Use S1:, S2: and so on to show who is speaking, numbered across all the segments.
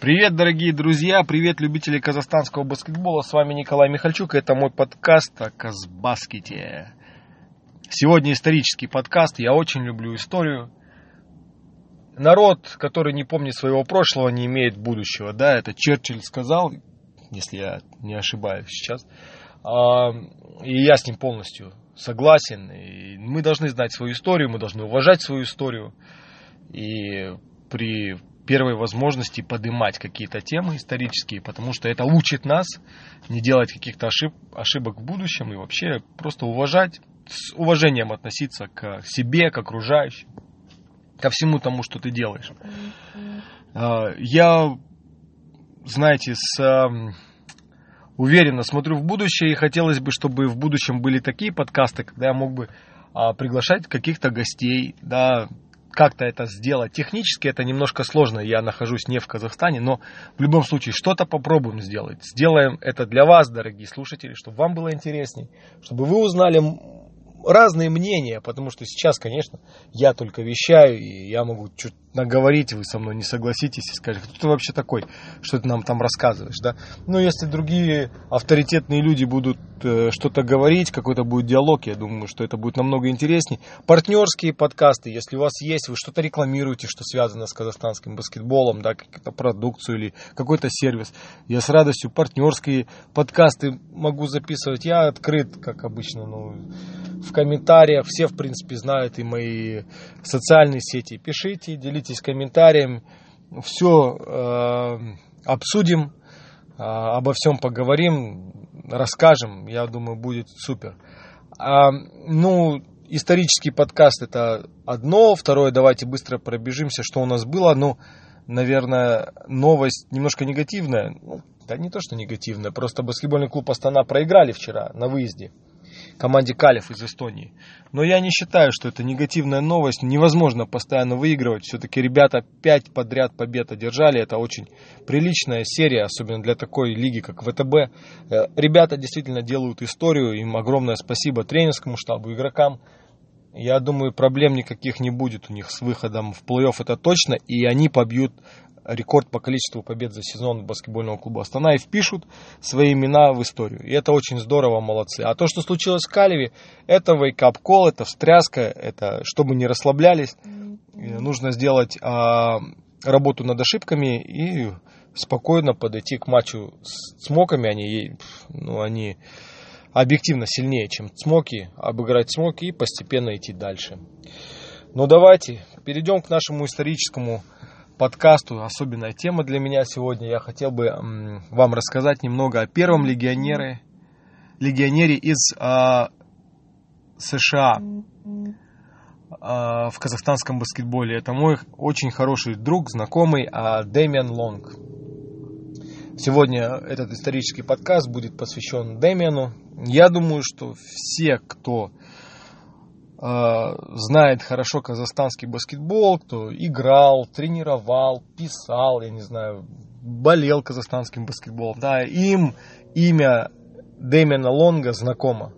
S1: Привет, дорогие друзья, привет, любители казахстанского баскетбола. С вами Николай Михальчук, это мой подкаст о Казбаскете. Сегодня исторический подкаст, я очень люблю историю. Народ, который не помнит своего прошлого, не имеет будущего. Да, это Черчилль сказал, если я не ошибаюсь сейчас. А, и я с ним полностью согласен. И мы должны знать свою историю, мы должны уважать свою историю. И при первой возможности поднимать какие-то темы исторические, потому что это учит нас не делать каких-то ошиб, ошибок в будущем и вообще просто уважать, с уважением относиться к себе, к окружающим, ко всему тому, что ты делаешь. А, я, знаете, с уверенно смотрю в будущее и хотелось бы, чтобы в будущем были такие подкасты, когда я мог бы а, приглашать каких-то гостей, да, как-то это сделать. Технически это немножко сложно, я нахожусь не в Казахстане, но в любом случае что-то попробуем сделать. Сделаем это для вас, дорогие слушатели, чтобы вам было интересней, чтобы вы узнали разные мнения, потому что сейчас, конечно, я только вещаю, и я могу чуть наговорить, вы со мной не согласитесь и скажете, кто ты вообще такой, что ты нам там рассказываешь, да? Но если другие авторитетные люди будут э, что-то говорить, какой-то будет диалог, я думаю, что это будет намного интересней. Партнерские подкасты, если у вас есть, вы что-то рекламируете, что связано с казахстанским баскетболом, да, какую-то продукцию или какой-то сервис, я с радостью партнерские подкасты могу записывать. Я открыт, как обычно, ну, в комментариях, все, в принципе, знают и мои социальные сети. Пишите, делитесь комментарием, все э, обсудим, э, обо всем поговорим, расскажем, я думаю, будет супер. А, ну, исторический подкаст это одно, второе, давайте быстро пробежимся, что у нас было, ну, наверное, новость немножко негативная, ну, да не то, что негативная, просто баскетбольный клуб Астана проиграли вчера на выезде команде Калев из Эстонии. Но я не считаю, что это негативная новость. Невозможно постоянно выигрывать. Все-таки ребята пять подряд побед одержали. Это очень приличная серия, особенно для такой лиги, как ВТБ. Э, ребята действительно делают историю. Им огромное спасибо тренерскому штабу, игрокам. Я думаю, проблем никаких не будет у них с выходом в плей-офф, это точно. И они побьют рекорд по количеству побед за сезон баскетбольного клуба Астана и впишут свои имена в историю. И это очень здорово, молодцы. А то, что случилось в Калеве, это wake-up call, это встряска, это чтобы не расслаблялись. Нужно сделать а, работу над ошибками и спокойно подойти к матчу с смоками. Они, ну, они объективно сильнее, чем смоки, обыграть смоки и постепенно идти дальше. Ну давайте перейдем к нашему историческому подкасту особенная тема для меня сегодня. Я хотел бы вам рассказать немного о первом легионере, легионере из э, США э, в казахстанском баскетболе. Это мой очень хороший друг, знакомый э, Дэмиан Лонг. Сегодня этот исторический подкаст будет посвящен Дэмиану. Я думаю, что все, кто знает хорошо казахстанский баскетбол, кто играл, тренировал, писал, я не знаю, болел казахстанским баскетболом, да, им имя Дэмиана Лонга знакомо.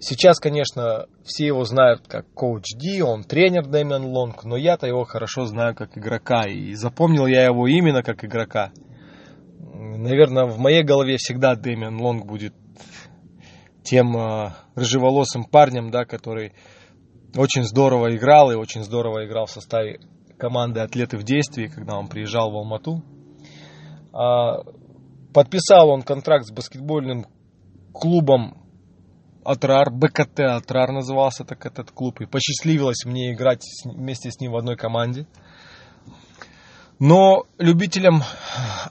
S1: Сейчас, конечно, все его знают как коуч Ди, он тренер Дэмиан Лонг, но я-то его хорошо знаю как игрока, и запомнил я его именно как игрока. Наверное, в моей голове всегда Дэмиан Лонг будет тем э, рыжеволосым парнем, да, который очень здорово играл и очень здорово играл в составе команды «Атлеты в действии», когда он приезжал в Алмату. А, подписал он контракт с баскетбольным клубом Атрар, БКТ Атрар назывался так этот клуб, и посчастливилось мне играть вместе с ним в одной команде. Но любителям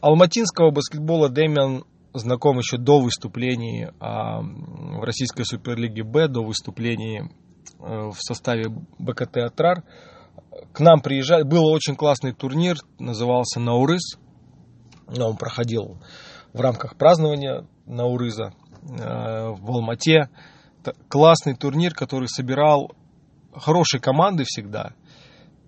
S1: алматинского баскетбола Дэмиан знаком еще до выступлений а, в российской суперлиге Б, до выступлений э, в составе БКТ «Атрар». К нам приезжали, был очень классный турнир, назывался «Наурыз». Он проходил в рамках празднования Наурыза э, в Алмате. Классный турнир, который собирал хорошие команды всегда –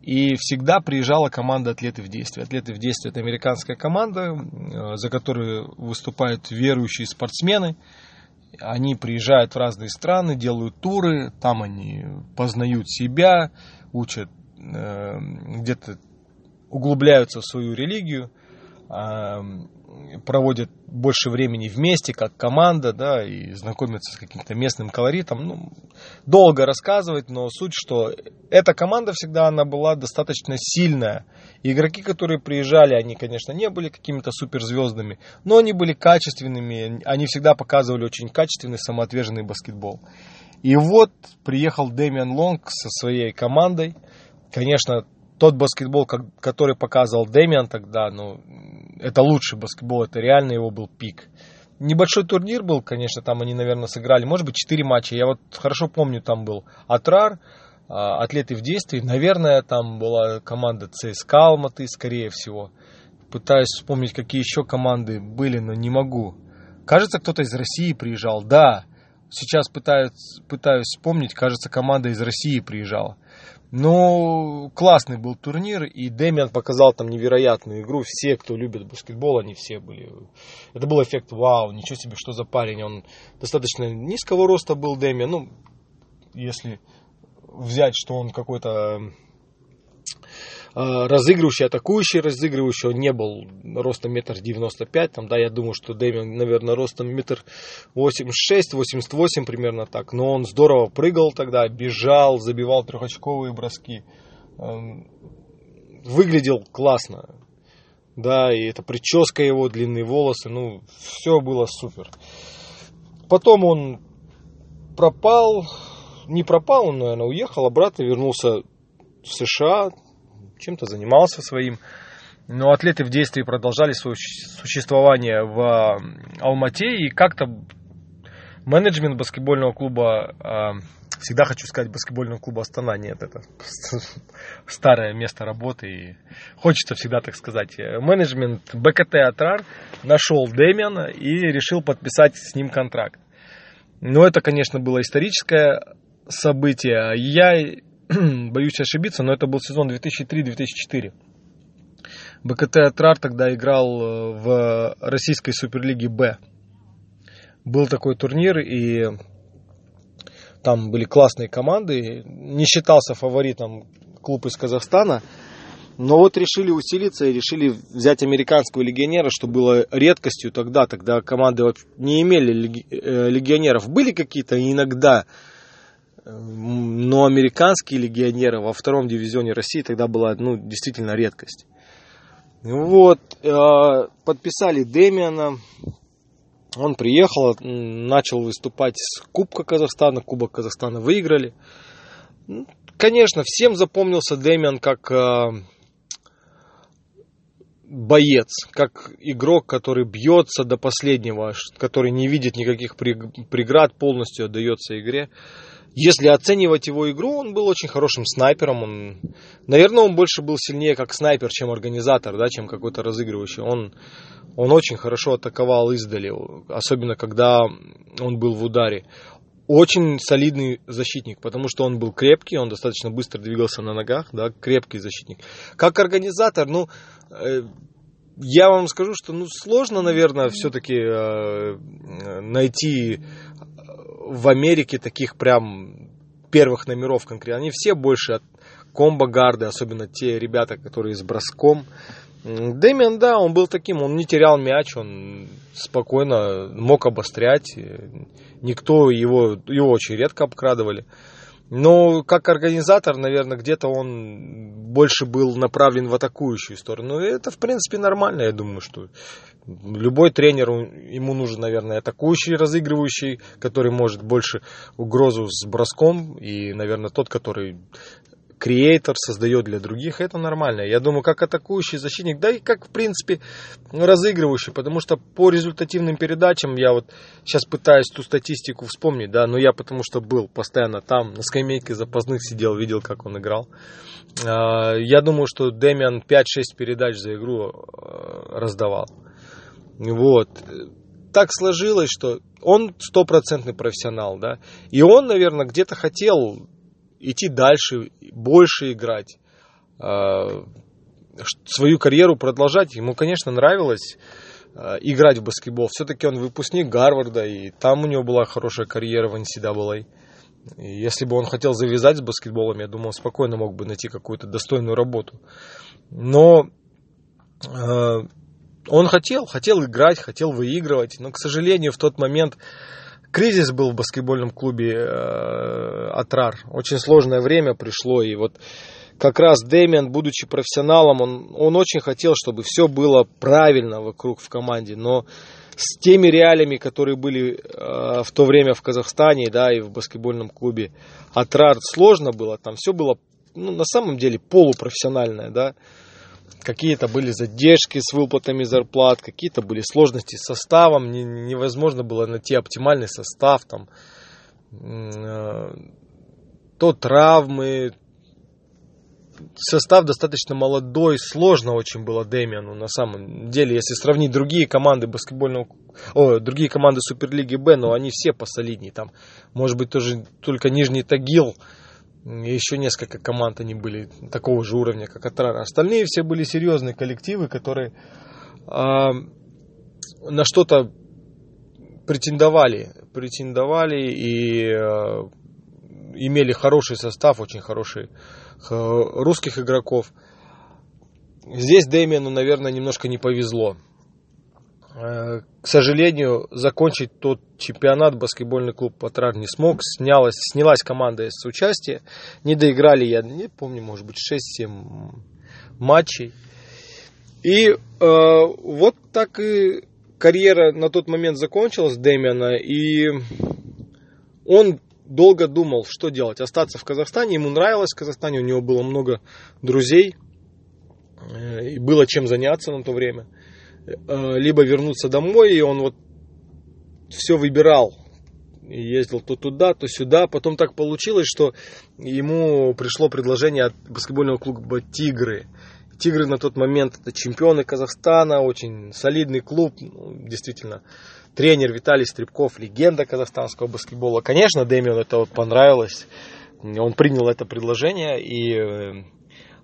S1: и всегда приезжала команда «Атлеты в действии». «Атлеты в действии» – это американская команда, э, за которую выступают верующие спортсмены. Они приезжают в разные страны, делают туры, там они познают себя, учат э, где-то углубляются в свою религию, проводят больше времени вместе, как команда, да, и знакомятся с каким-то местным колоритом. Ну, долго рассказывать, но суть, что эта команда всегда, она была достаточно сильная. игроки, которые приезжали, они, конечно, не были какими-то суперзвездами, но они были качественными, они всегда показывали очень качественный, самоотверженный баскетбол. И вот приехал Дэмиан Лонг со своей командой. Конечно, тот баскетбол, который показывал Дэмиан тогда, ну, это лучший баскетбол, это реально его был пик. Небольшой турнир был, конечно, там они, наверное, сыграли, может быть, 4 матча. Я вот хорошо помню, там был Атрар, а, атлеты в действии. Наверное, там была команда ЦСКА Алматы, скорее всего. Пытаюсь вспомнить, какие еще команды были, но не могу. Кажется, кто-то из России приезжал. Да, сейчас пытаюсь, пытаюсь вспомнить, кажется, команда из России приезжала. Ну, классный был турнир, и Дэмиан показал там невероятную игру. Все, кто любит баскетбол, они все были... Это был эффект вау, ничего себе, что за парень. Он достаточно низкого роста был, Дэмиан. Ну, если взять, что он какой-то разыгрывающий, атакующий разыгрывающий, он не был ростом метр девяносто пять, там, да, я думаю, что Дэмиан, наверное, ростом метр восемьдесят шесть, восемьдесят восемь примерно так, но он здорово прыгал тогда, бежал, забивал трехочковые броски, эм, выглядел классно, да, и эта прическа его, длинные волосы, ну, все было супер. Потом он пропал, не пропал, он, наверное, уехал обратно, вернулся в США, чем-то занимался своим. Но атлеты в действии продолжали свое существование в Алмате, и как-то менеджмент баскетбольного клуба, а, всегда хочу сказать баскетбольного клуба Астана, нет, это старое место работы, и хочется всегда так сказать. Менеджмент БКТ Атрар нашел Дэмиана и решил подписать с ним контракт. Но это, конечно, было историческое событие. Я боюсь ошибиться, но это был сезон 2003-2004. БКТ Атрар тогда играл э, в российской суперлиге Б. Был такой турнир, и там были классные команды. Не считался фаворитом клуб из Казахстана. Но вот решили усилиться и решили взять американского легионера, что было редкостью тогда. Тогда команды не имели э, легионеров. Были какие-то иногда но американские легионеры во втором дивизионе России тогда была ну, действительно редкость. Вот, э, подписали Демиана, он приехал, начал выступать с Кубка Казахстана, Кубок Казахстана выиграли. Конечно, всем запомнился Демиан как э, боец, как игрок, который бьется до последнего, который не видит никаких преград, полностью отдается игре. Если оценивать его игру, он был очень хорошим снайпером. Он, наверное, он больше был сильнее как снайпер, чем организатор, да, чем какой-то разыгрывающий. Он, он очень хорошо атаковал издали, особенно когда он был в ударе. Очень солидный защитник, потому что он был крепкий, он достаточно быстро двигался на ногах, да, крепкий защитник. Как организатор, ну, э, я вам скажу, что ну, сложно, наверное, все-таки э, найти в Америке таких прям первых номеров конкретно. Они все больше от комбо-гарды, особенно те ребята, которые с броском. Дэмиан, да, он был таким, он не терял мяч, он спокойно мог обострять. Никто его, его очень редко обкрадывали. Но как организатор, наверное, где-то он больше был направлен в атакующую сторону. И это, в принципе, нормально. Я думаю, что любой тренер, ему нужен, наверное, атакующий, разыгрывающий, который может больше угрозу с броском. И, наверное, тот, который креатор создает для других, это нормально. Я думаю, как атакующий защитник, да и как, в принципе, разыгрывающий, потому что по результативным передачам, я вот сейчас пытаюсь ту статистику вспомнить, да, но я потому что был постоянно там, на скамейке запасных сидел, видел, как он играл. А, я думаю, что Дэмиан 5-6 передач за игру э, раздавал. Вот. Так сложилось, что он стопроцентный профессионал, да, и он, наверное, где-то хотел идти дальше, больше играть, а, свою карьеру продолжать. Ему, конечно, нравилось а, играть в баскетбол. Все-таки он выпускник Гарварда, и там у него была хорошая карьера в NCAA. И если бы он хотел завязать с баскетболом, я думаю, он спокойно мог бы найти какую-то достойную работу. Но э, он хотел, хотел играть, хотел выигрывать, но, к сожалению, в тот момент кризис был в баскетбольном клубе э, Атрар. Очень сложное время пришло, и вот как раз Дэмиан, будучи профессионалом, он, он очень хотел, чтобы все было правильно вокруг в команде, но с теми реалиями, которые были э, в то время в Казахстане, да, и в баскетбольном клубе Атрар, сложно было, там все было, ну, на самом деле, полупрофессиональное, да, какие-то были задержки с выплатами зарплат, какие-то были сложности с составом, не, невозможно было найти оптимальный состав, там, э, то травмы, состав достаточно молодой, сложно очень было Дэмиану на самом деле, если сравнить другие команды баскетбольного, о, другие команды Суперлиги Б, но они все посолиднее, там, может быть, тоже только Нижний Тагил, еще несколько команд они были такого же уровня, как Атрара. Остальные все были серьезные коллективы, которые э, на что-то претендовали, претендовали и э, имели хороший состав, очень хороший русских игроков. Здесь Дэмиану, наверное, немножко не повезло. Э, к сожалению, закончить тот чемпионат баскетбольный клуб Патрар не смог. Снялась, снялась команда с участия. Не доиграли, я не помню, может быть, 6-7 матчей. И э, вот так и карьера на тот момент закончилась Дэмиана. И он долго думал, что делать. Остаться в Казахстане. Ему нравилось в Казахстане. У него было много друзей. Э, и было чем заняться на то время. Либо вернуться домой. И он вот все выбирал. Ездил то туда, то сюда. Потом так получилось, что ему пришло предложение от баскетбольного клуба «Тигры». Тигры на тот момент это чемпионы Казахстана, очень солидный клуб, ну, действительно тренер Виталий Стребков, легенда казахстанского баскетбола. Конечно, Дэмиону это вот понравилось. Он принял это предложение и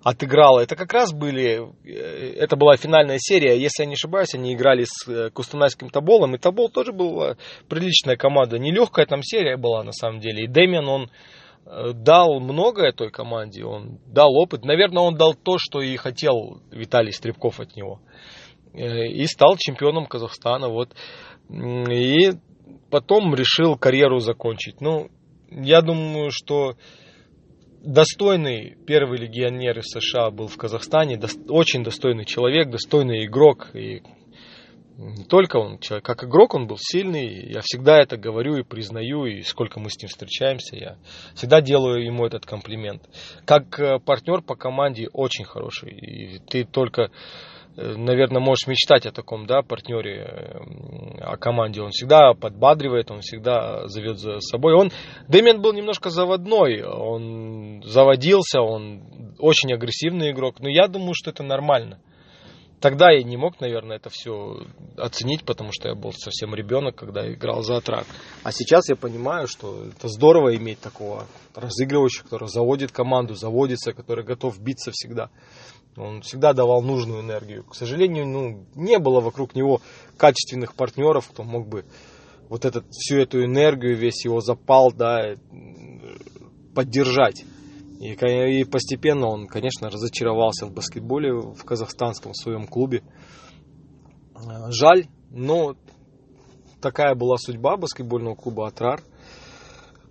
S1: э, отыграл. Это как раз были, э, это была финальная серия, если я не ошибаюсь, они играли с э, Кустанайским Таболом, и Табол тоже была приличная команда, нелегкая там серия была на самом деле, и Дэмиан, он дал многое той команде, он дал опыт, наверное, он дал то, что и хотел Виталий Стребков от него, и стал чемпионом Казахстана, вот, и потом решил карьеру закончить. Ну, я думаю, что достойный первый легионер из США был в Казахстане, очень достойный человек, достойный игрок. И не только он, как игрок он был сильный, я всегда это говорю и признаю, и сколько мы с ним встречаемся, я всегда делаю ему этот комплимент. Как э, партнер по команде очень хороший, и ты только наверное, можешь мечтать о таком, да, партнере, э, о команде. Он всегда подбадривает, он всегда зовет за собой. Он, Дэмиан был немножко заводной, он заводился, он очень агрессивный игрок, но я думаю, что это нормально. Тогда я не мог, наверное, это все оценить, потому что я был совсем ребенок, когда играл за Атрак. А сейчас я понимаю, что это здорово иметь такого разыгрывающего, который заводит команду, заводится, который готов биться всегда. Он всегда давал нужную энергию. К сожалению, ну, не было вокруг него качественных партнеров, кто мог бы вот этот, всю эту энергию, весь его запал, да, поддержать. И, и постепенно он, конечно, разочаровался в баскетболе в казахстанском своем клубе. Жаль, но такая была судьба баскетбольного клуба «Атрар».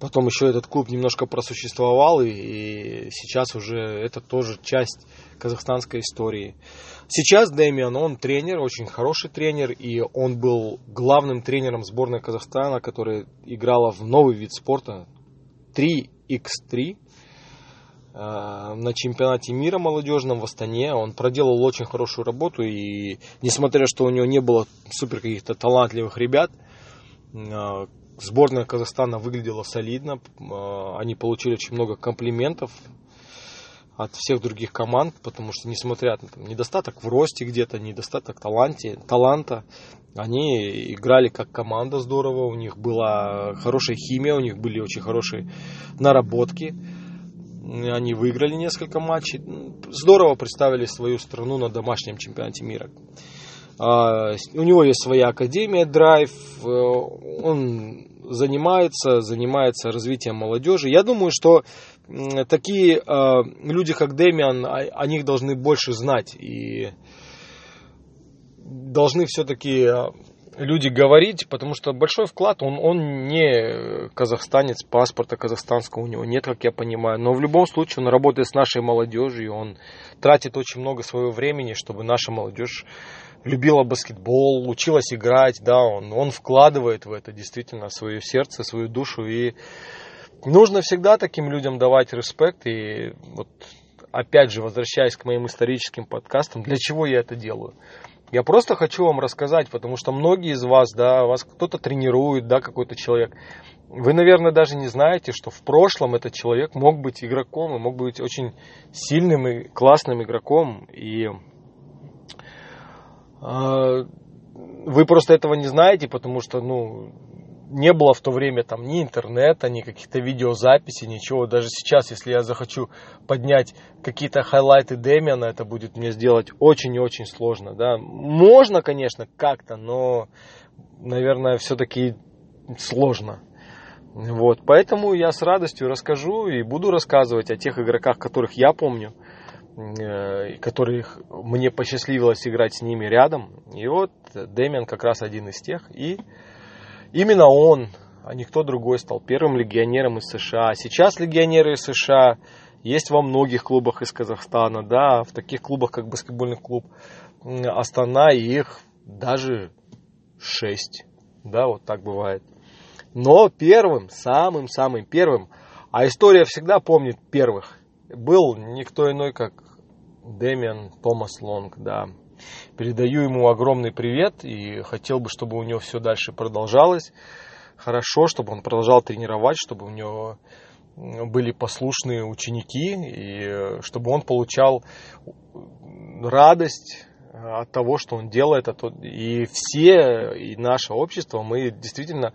S1: Потом еще этот клуб немножко просуществовал, и, и сейчас уже это тоже часть казахстанской истории. Сейчас Дэмиан, он тренер, очень хороший тренер, и он был главным тренером сборной Казахстана, которая играла в новый вид спорта 3x3 э, на чемпионате мира молодежном в Астане. Он проделал очень хорошую работу, и несмотря что у него не было супер каких-то талантливых ребят, э, Сборная Казахстана выглядела солидно. Э, они получили очень много комплиментов от всех других команд, потому что несмотря на там, недостаток в росте где-то, недостаток таланте, таланта, они играли как команда здорово, у них была хорошая химия, у них были очень хорошие наработки. Они выиграли несколько матчей. Здорово представили свою страну на домашнем чемпионате мира. А, у него есть своя академия Драйв, э, он занимается, занимается развитием молодежи. Я думаю, что такие э, люди, как Дэмиан, о, них должны больше знать. И должны все-таки э, люди говорить, потому что большой вклад, он, он не казахстанец, паспорта казахстанского у него нет, как я понимаю. Но в любом случае он работает с нашей молодежью, он тратит очень много своего времени, чтобы наша молодежь любила баскетбол, училась играть, да, он, он вкладывает в это действительно свое сердце, свою душу. И нужно всегда таким людям давать респект. И вот опять же, возвращаясь к моим историческим подкастам, для чего я это делаю? Я просто хочу вам рассказать, потому что многие из вас, да, вас кто-то тренирует, да, какой-то человек. Вы, наверное, даже не знаете, что в прошлом этот человек мог быть игроком и мог быть очень сильным и классным игроком. И вы просто этого не знаете, потому что, ну, не было в то время там ни интернета, ни каких-то видеозаписей, ничего. Даже сейчас, если я захочу поднять какие-то хайлайты Дэмиана, это будет мне сделать очень и очень сложно. Да. Можно, конечно, как-то, но, наверное, все-таки сложно. Вот, поэтому я с радостью расскажу и буду рассказывать о тех игроках, которых я помню, которых мне посчастливилось играть с ними рядом. И вот Дэмиан как раз один из тех. И Именно он, а не кто другой, стал первым легионером из США. Сейчас легионеры из США есть во многих клубах из Казахстана, да, в таких клубах, как баскетбольный клуб Астана, их даже шесть, да, вот так бывает. Но первым, самым-самым первым, а история всегда помнит первых, был никто иной, как Дэмиан Томас Лонг, да, Передаю ему огромный привет и хотел бы, чтобы у него все дальше продолжалось хорошо, чтобы он продолжал тренировать, чтобы у него были послушные ученики, и чтобы он получал радость от того, что он делает. И все, и наше общество, мы действительно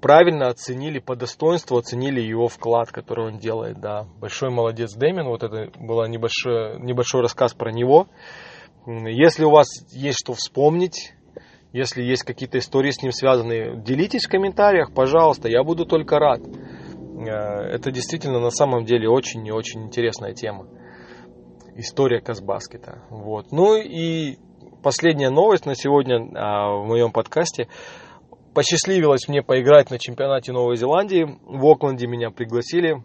S1: правильно оценили по достоинству, оценили его вклад, который он делает. Да. Большой молодец Дэмин. Вот это был небольшой, небольшой рассказ про него. Если у вас есть что вспомнить, если есть какие-то истории с ним связанные, делитесь в комментариях, пожалуйста, я буду только рад. Э, это действительно на самом деле очень и очень интересная тема. История Казбаскета. Вот. Ну и последняя новость на сегодня а, в моем подкасте. Посчастливилось мне поиграть на чемпионате Новой Зеландии. В Окленде меня пригласили.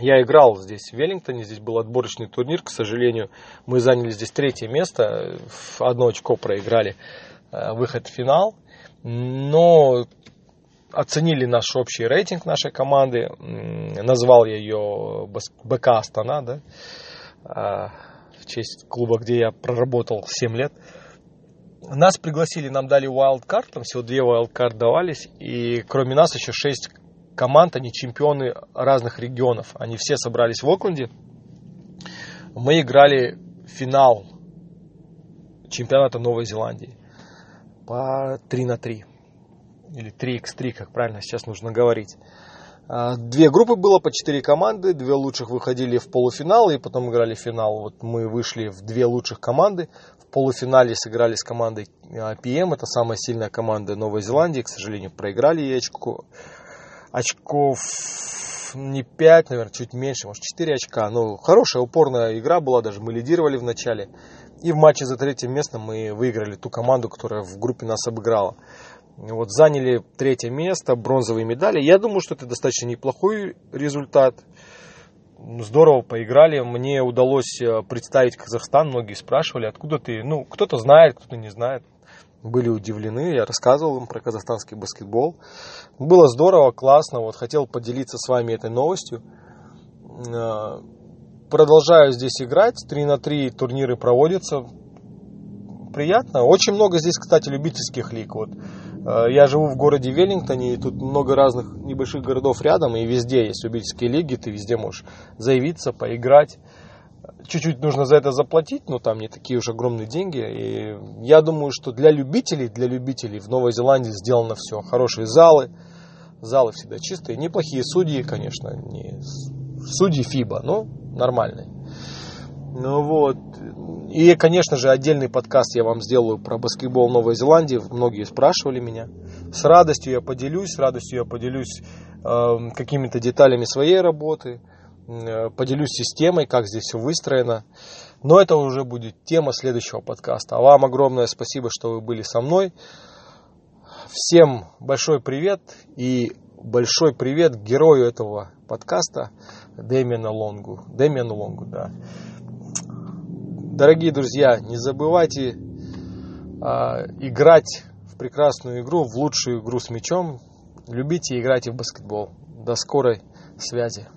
S1: Я играл здесь в Веллингтоне, здесь был отборочный турнир, к сожалению, мы заняли здесь третье место, в одно очко проиграли э, выход в финал, но оценили наш общий рейтинг нашей команды, назвал я ее БК Астана, да, а, в честь клуба, где я проработал 7 лет. Нас пригласили, нам дали wildcard, там всего две wildcard давались, и кроме нас еще 6 команд, они чемпионы разных регионов. Они все собрались в Окленде. Мы играли финал чемпионата Новой Зеландии по 3 на 3. Или 3x3, как правильно сейчас нужно говорить. А, две группы было по четыре команды, две лучших выходили в полуфинал и потом играли финал. Вот мы вышли в две лучших команды. В полуфинале сыграли с командой PM, это самая сильная команда Новой Зеландии. К сожалению, проиграли ей очко, очков не 5, наверное, чуть меньше, может 4 очка. Ну, хорошая, упорная игра была, даже мы лидировали в начале. И в матче за третье место мы выиграли ту команду, которая в группе нас обыграла. Вот заняли третье место, бронзовые медали. Я думаю, что это достаточно неплохой результат. Здорово поиграли. Мне удалось э, представить Казахстан. Многие спрашивали, откуда ты. Ну, кто-то знает, кто-то не знает были удивлены, я рассказывал им про казахстанский баскетбол. Было здорово, классно, вот хотел поделиться с вами этой новостью. Э, продолжаю здесь играть, 3 на 3 турниры проводятся. Приятно. Очень много здесь, кстати, любительских лиг. Вот. Э, я живу в городе Веллингтоне, и тут много разных небольших городов рядом, и везде есть любительские лиги, ты везде можешь заявиться, поиграть чуть-чуть нужно за это заплатить, но там не такие уж огромные деньги. И я думаю, что для любителей, для любителей в Новой Зеландии сделано все. Хорошие залы, залы всегда чистые, неплохие судьи, конечно, не судьи ФИБА, но нормальные. Ну вот. И, конечно же, отдельный подкаст я вам сделаю про баскетбол Новой Зеландии. Многие спрашивали меня. С радостью я поделюсь, с радостью я поделюсь э, какими-то деталями своей работы, э, поделюсь системой, как здесь все выстроено. Но это уже будет тема следующего подкаста. А вам огромное спасибо, что вы были со мной. Всем большой привет и большой привет герою этого подкаста Дэмиану Лонгу. Дэмиану Лонгу, да. Дорогие друзья, не забывайте а, играть в прекрасную игру, в лучшую игру с мячом. Любите и в баскетбол. До скорой связи.